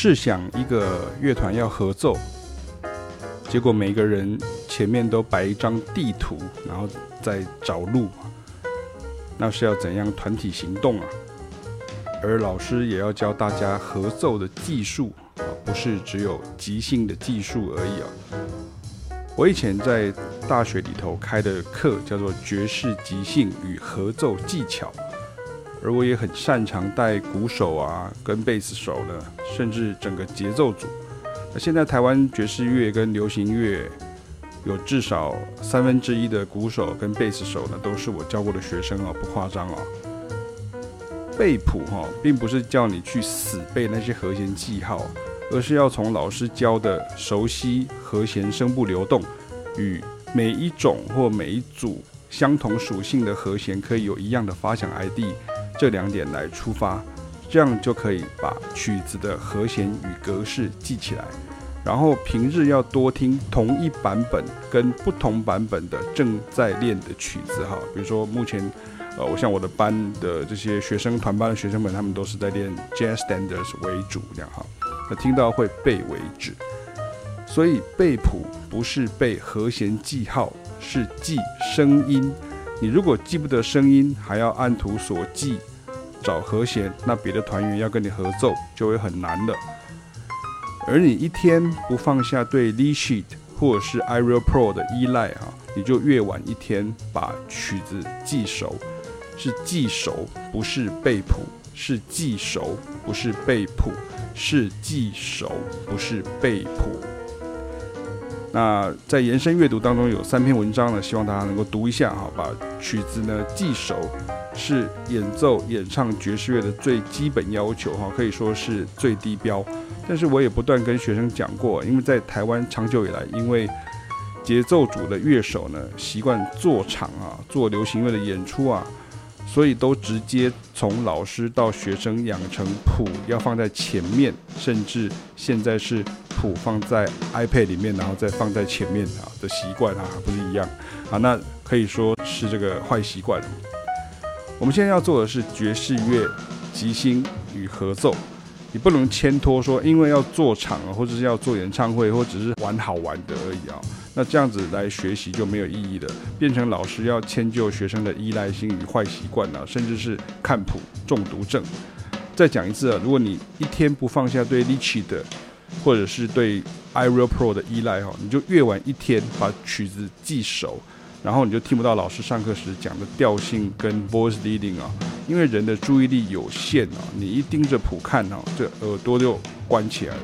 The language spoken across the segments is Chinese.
试想一个乐团要合奏，结果每个人前面都摆一张地图，然后再找路，那是要怎样团体行动啊？而老师也要教大家合奏的技术啊，不是只有即兴的技术而已啊。我以前在大学里头开的课叫做爵士即兴与合奏技巧。而我也很擅长带鼓手啊，跟贝斯手呢，甚至整个节奏组。那现在台湾爵士乐跟流行乐有至少三分之一的鼓手跟贝斯手呢，都是我教过的学生哦，不夸张哦。背谱哈，并不是叫你去死背那些和弦记号，而是要从老师教的熟悉和弦声部流动，与每一种或每一组相同属性的和弦可以有一样的发响 ID。这两点来出发，这样就可以把曲子的和弦与格式记起来。然后平日要多听同一版本跟不同版本的正在练的曲子哈，比如说目前，呃，我像我的班的这些学生团班的学生们，他们都是在练 Jazz Standards 为主这样哈，那听到会背为止。所以背谱不是背和弦记号，是记声音。你如果记不得声音，还要按图索骥找和弦，那别的团员要跟你合奏就会很难了。而你一天不放下对 LEASHIT 或者是 iReal Pro 的依赖啊，你就越晚一天把曲子记熟。是记熟，不是背谱；是记熟，不是背谱；是记熟，不是背谱。那在延伸阅读当中有三篇文章呢，希望大家能够读一下哈，把曲子呢记熟是演奏演唱爵士乐的最基本要求哈，可以说是最低标。但是我也不断跟学生讲过，因为在台湾长久以来，因为节奏组的乐手呢习惯做场啊，做流行乐的演出啊。所以都直接从老师到学生养成谱要放在前面，甚至现在是谱放在 iPad 里面，然后再放在前面啊的习惯啊，不是一样啊？那可以说是这个坏习惯。我们现在要做的是爵士乐即兴与合奏，你不能牵拖说，因为要做场啊，或者是要做演唱会，或者是玩好玩的而已啊。那这样子来学习就没有意义了，变成老师要迁就学生的依赖性与坏习惯了，甚至是看谱中毒症。再讲一次啊，如果你一天不放下对 lead sheet 的，或者是对 iReal Pro 的依赖哈，你就越晚一天把曲子记熟，然后你就听不到老师上课时讲的调性跟 voice leading 啊，因为人的注意力有限啊，你一盯着谱看啊，这耳朵就关起来了。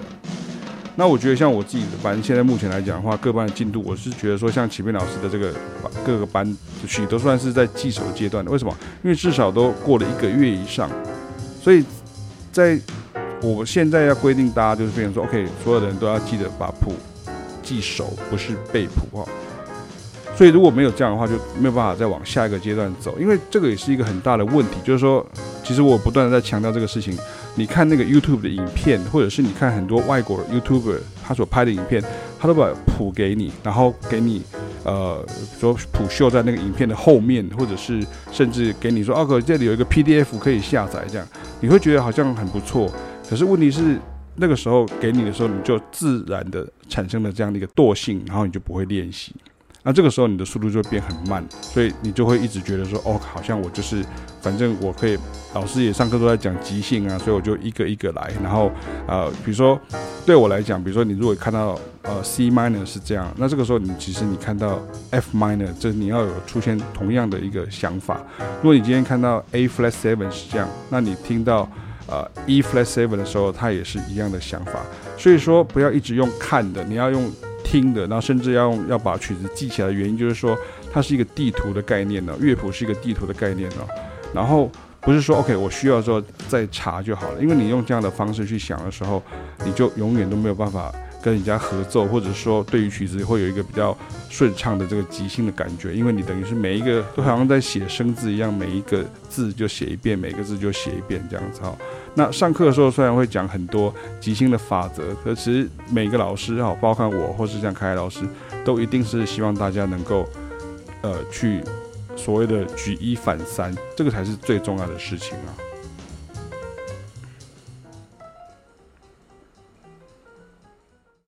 那我觉得像我自己的班，现在目前来讲的话，各班的进度，我是觉得说，像启斌老师的这个各个班的曲都算是在记熟阶段的。为什么？因为至少都过了一个月以上，所以在我现在要规定大家就是变成说，OK，所有的人都要记得把谱记熟，不是背谱哈。所以如果没有这样的话，就没有办法再往下一个阶段走，因为这个也是一个很大的问题，就是说，其实我不断的在强调这个事情。你看那个 YouTube 的影片，或者是你看很多外国 YouTuber 他所拍的影片，他都把谱给你，然后给你，呃，说谱秀在那个影片的后面，或者是甚至给你说，哦，哥这里有一个 PDF 可以下载，这样你会觉得好像很不错。可是问题是，那个时候给你的时候，你就自然的产生了这样的一个惰性，然后你就不会练习。那这个时候你的速度就会变很慢，所以你就会一直觉得说，哦，好像我就是，反正我可以，老师也上课都在讲即兴啊，所以我就一个一个来。然后，呃，比如说对我来讲，比如说你如果看到呃 C minor 是这样，那这个时候你其实你看到 F minor，这你要有出现同样的一个想法。如果你今天看到 A flat seven 是这样，那你听到呃 E flat seven 的时候，它也是一样的想法。所以说不要一直用看的，你要用。听的，然后甚至要用要把曲子记起来的原因，就是说它是一个地图的概念呢，乐谱是一个地图的概念呢。然后不是说 OK，我需要说再查就好了，因为你用这样的方式去想的时候，你就永远都没有办法跟人家合奏，或者说对于曲子会有一个比较顺畅的这个即兴的感觉，因为你等于是每一个都好像在写生字一样，每一个字就写一遍，每个字就写一遍这样子哈。那上课的时候虽然会讲很多即兴的法则，可其实每个老师哈，包括我或是像凯凯老师，都一定是希望大家能够，呃，去所谓的举一反三，这个才是最重要的事情啊。